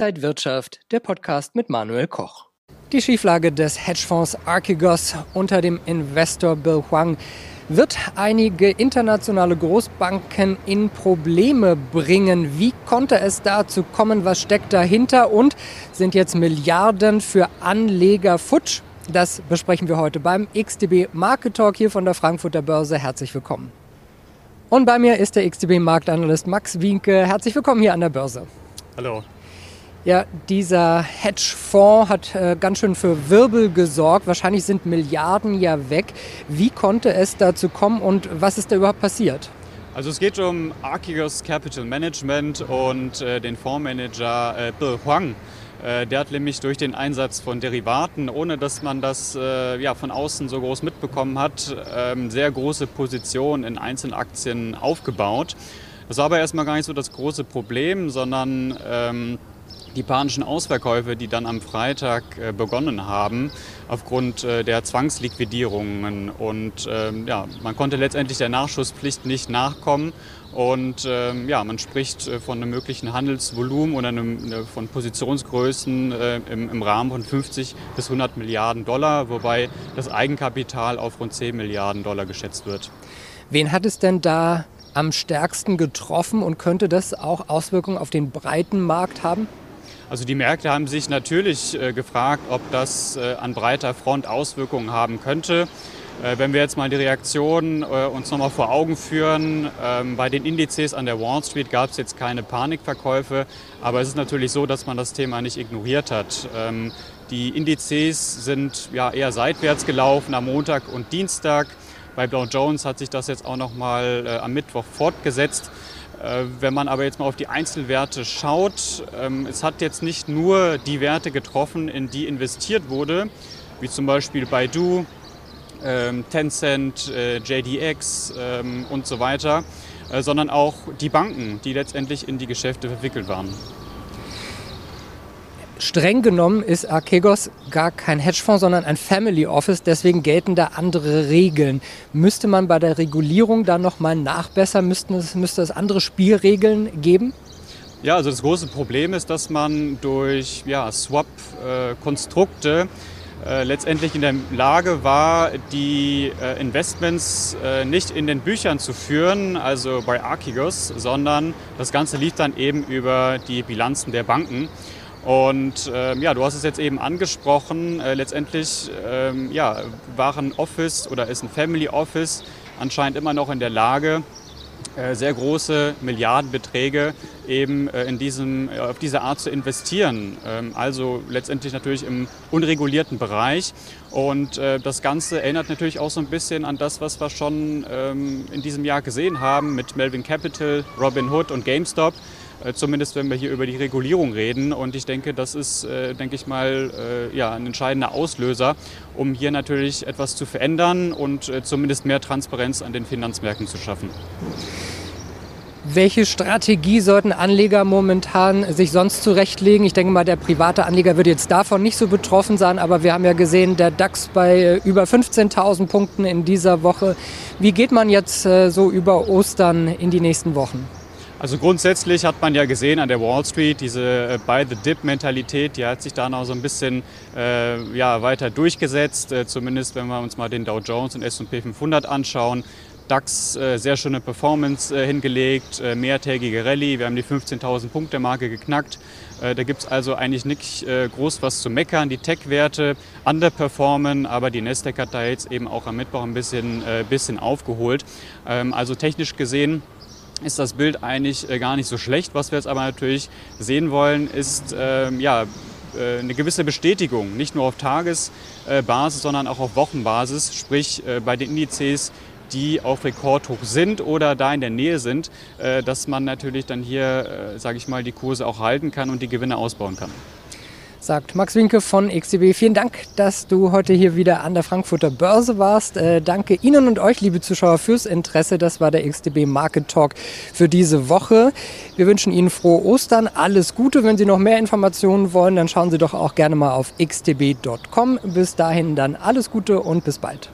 Inside Wirtschaft, der Podcast mit Manuel Koch. Die Schieflage des Hedgefonds Archegos unter dem Investor Bill Huang wird einige internationale Großbanken in Probleme bringen. Wie konnte es dazu kommen? Was steckt dahinter? Und sind jetzt Milliarden für Anleger futsch? Das besprechen wir heute beim XTB Market Talk hier von der Frankfurter Börse. Herzlich willkommen. Und bei mir ist der XTB Marktanalyst Max Wienke. Herzlich willkommen hier an der Börse. Hallo. Ja, dieser Hedgefonds hat äh, ganz schön für Wirbel gesorgt. Wahrscheinlich sind Milliarden ja weg. Wie konnte es dazu kommen und was ist da überhaupt passiert? Also es geht um Archegos Capital Management und äh, den Fondsmanager äh, Bill Huang. Äh, der hat nämlich durch den Einsatz von Derivaten, ohne dass man das äh, ja, von außen so groß mitbekommen hat, ähm, sehr große Positionen in Einzelaktien aufgebaut. Das war aber erstmal gar nicht so das große Problem, sondern ähm, die panischen Ausverkäufe, die dann am Freitag äh, begonnen haben, aufgrund äh, der Zwangsliquidierungen. Und ähm, ja, man konnte letztendlich der Nachschusspflicht nicht nachkommen. Und ähm, ja, man spricht äh, von einem möglichen Handelsvolumen oder einem, von Positionsgrößen im, im Rahmen von 50 bis 100 Milliarden Dollar, wobei das Eigenkapital auf rund 10 Milliarden Dollar geschätzt wird. Wen hat es denn da am stärksten getroffen und könnte das auch Auswirkungen auf den breiten Markt haben? Also die Märkte haben sich natürlich äh, gefragt, ob das äh, an breiter Front Auswirkungen haben könnte. Äh, wenn wir jetzt mal die Reaktion äh, uns nochmal vor Augen führen, ähm, bei den Indizes an der Wall Street gab es jetzt keine Panikverkäufe, aber es ist natürlich so, dass man das Thema nicht ignoriert hat. Ähm, die Indizes sind ja eher seitwärts gelaufen am Montag und Dienstag. Bei Dow Jones hat sich das jetzt auch nochmal äh, am Mittwoch fortgesetzt. Äh, wenn man aber jetzt mal auf die Einzelwerte schaut, ähm, es hat jetzt nicht nur die Werte getroffen, in die investiert wurde, wie zum Beispiel Baidu, ähm, Tencent, äh, JDX ähm, und so weiter, äh, sondern auch die Banken, die letztendlich in die Geschäfte verwickelt waren. Streng genommen ist Archegos gar kein Hedgefonds, sondern ein Family Office. Deswegen gelten da andere Regeln. Müsste man bei der Regulierung da nochmal nachbessern? Müssten es, müsste es andere Spielregeln geben? Ja, also das große Problem ist, dass man durch ja, Swap-Konstrukte äh, letztendlich in der Lage war, die äh, Investments äh, nicht in den Büchern zu führen, also bei Archegos, sondern das Ganze lief dann eben über die Bilanzen der Banken. Und ähm, ja, du hast es jetzt eben angesprochen. Äh, letztendlich ähm, ja, war ein Office oder ist ein Family Office anscheinend immer noch in der Lage, äh, sehr große Milliardenbeträge eben äh, in diesem, auf diese Art zu investieren. Ähm, also letztendlich natürlich im unregulierten Bereich. Und äh, das Ganze erinnert natürlich auch so ein bisschen an das, was wir schon ähm, in diesem Jahr gesehen haben mit Melvin Capital, Robin Hood und GameStop. Äh, zumindest wenn wir hier über die Regulierung reden. Und ich denke, das ist, äh, denke ich mal, äh, ja, ein entscheidender Auslöser, um hier natürlich etwas zu verändern und zumindest mehr Transparenz an den Finanzmärkten zu schaffen. Welche Strategie sollten Anleger momentan sich sonst zurechtlegen? Ich denke mal, der private Anleger wird jetzt davon nicht so betroffen sein, aber wir haben ja gesehen, der DAX bei über 15.000 Punkten in dieser Woche. Wie geht man jetzt so über Ostern in die nächsten Wochen? Also grundsätzlich hat man ja gesehen an der Wall Street, diese äh, Buy-the-Dip-Mentalität, die hat sich da noch so ein bisschen äh, ja, weiter durchgesetzt. Äh, zumindest wenn wir uns mal den Dow Jones und S&P 500 anschauen. DAX äh, sehr schöne Performance äh, hingelegt, äh, mehrtägige Rallye. Wir haben die 15.000 Punkte Marke geknackt. Da gibt es also eigentlich nicht groß was zu meckern. Die Tech-Werte underperformen, aber die Nasdaq hat da jetzt eben auch am Mittwoch ein bisschen, bisschen aufgeholt. Ähm, also technisch gesehen ist das Bild eigentlich äh, gar nicht so schlecht. Was wir jetzt aber natürlich sehen wollen, ist ähm, ja, äh, eine gewisse Bestätigung, nicht nur auf Tagesbasis, sondern auch auf Wochenbasis, sprich äh, bei den Indizes, die auf Rekordhoch sind oder da in der Nähe sind, dass man natürlich dann hier, sage ich mal, die Kurse auch halten kann und die Gewinne ausbauen kann sagt Max Winke von XTB. Vielen Dank, dass du heute hier wieder an der Frankfurter Börse warst. Äh, danke Ihnen und euch, liebe Zuschauer, fürs Interesse. Das war der XTB Market Talk für diese Woche. Wir wünschen Ihnen frohe Ostern, alles Gute. Wenn Sie noch mehr Informationen wollen, dann schauen Sie doch auch gerne mal auf xtb.com. Bis dahin dann alles Gute und bis bald.